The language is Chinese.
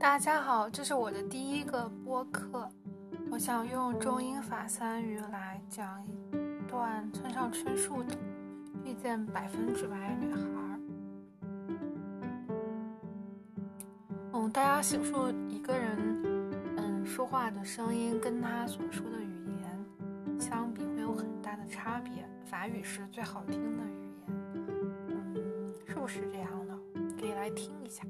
大家好，这是我的第一个播客，我想用中英法三语来讲一段村上春树的《遇见百分之百女孩》。嗯，大家想述一个人，嗯，说话的声音跟他所说的语言相比会有很大的差别。法语是最好听的语言，嗯，是不是这样的？可以来听一下。